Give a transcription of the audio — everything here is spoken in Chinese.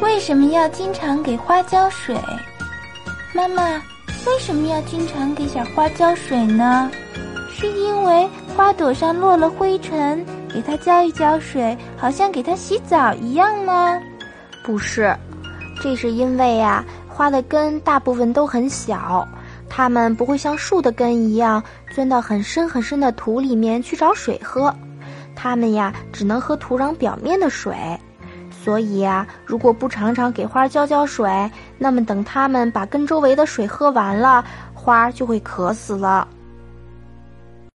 为什么要经常给花浇水？妈妈，为什么要经常给小花浇水呢？是因为花朵上落了灰尘，给它浇一浇水，好像给它洗澡一样吗？不是，这是因为呀，花的根大部分都很小，它们不会像树的根一样钻到很深很深的土里面去找水喝，它们呀只能喝土壤表面的水。所以啊，如果不常常给花浇浇水，那么等它们把根周围的水喝完了，花就会渴死了。